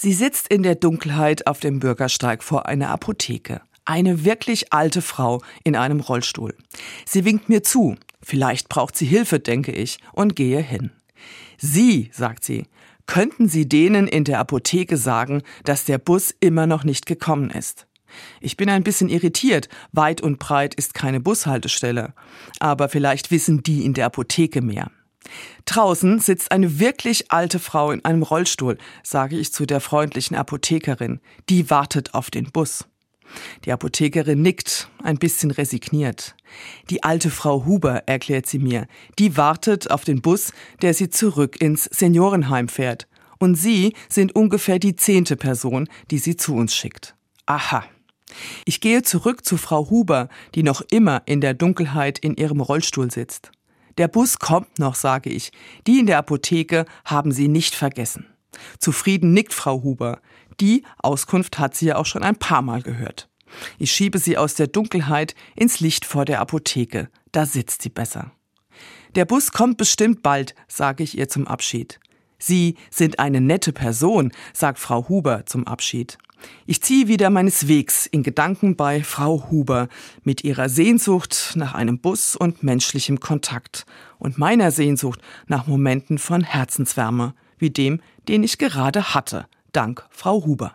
Sie sitzt in der Dunkelheit auf dem Bürgersteig vor einer Apotheke. Eine wirklich alte Frau in einem Rollstuhl. Sie winkt mir zu. Vielleicht braucht sie Hilfe, denke ich, und gehe hin. Sie, sagt sie, könnten Sie denen in der Apotheke sagen, dass der Bus immer noch nicht gekommen ist. Ich bin ein bisschen irritiert. Weit und breit ist keine Bushaltestelle. Aber vielleicht wissen die in der Apotheke mehr. Draußen sitzt eine wirklich alte Frau in einem Rollstuhl, sage ich zu der freundlichen Apothekerin. Die wartet auf den Bus. Die Apothekerin nickt, ein bisschen resigniert. Die alte Frau Huber, erklärt sie mir, die wartet auf den Bus, der sie zurück ins Seniorenheim fährt. Und Sie sind ungefähr die zehnte Person, die sie zu uns schickt. Aha. Ich gehe zurück zu Frau Huber, die noch immer in der Dunkelheit in ihrem Rollstuhl sitzt. Der Bus kommt noch, sage ich. Die in der Apotheke haben Sie nicht vergessen. Zufrieden nickt Frau Huber. Die Auskunft hat sie ja auch schon ein paar Mal gehört. Ich schiebe sie aus der Dunkelheit ins Licht vor der Apotheke. Da sitzt sie besser. Der Bus kommt bestimmt bald, sage ich ihr zum Abschied. Sie sind eine nette Person, sagt Frau Huber zum Abschied. Ich ziehe wieder meines Wegs in Gedanken bei Frau Huber mit ihrer Sehnsucht nach einem Bus und menschlichem Kontakt und meiner Sehnsucht nach Momenten von Herzenswärme, wie dem, den ich gerade hatte, dank Frau Huber.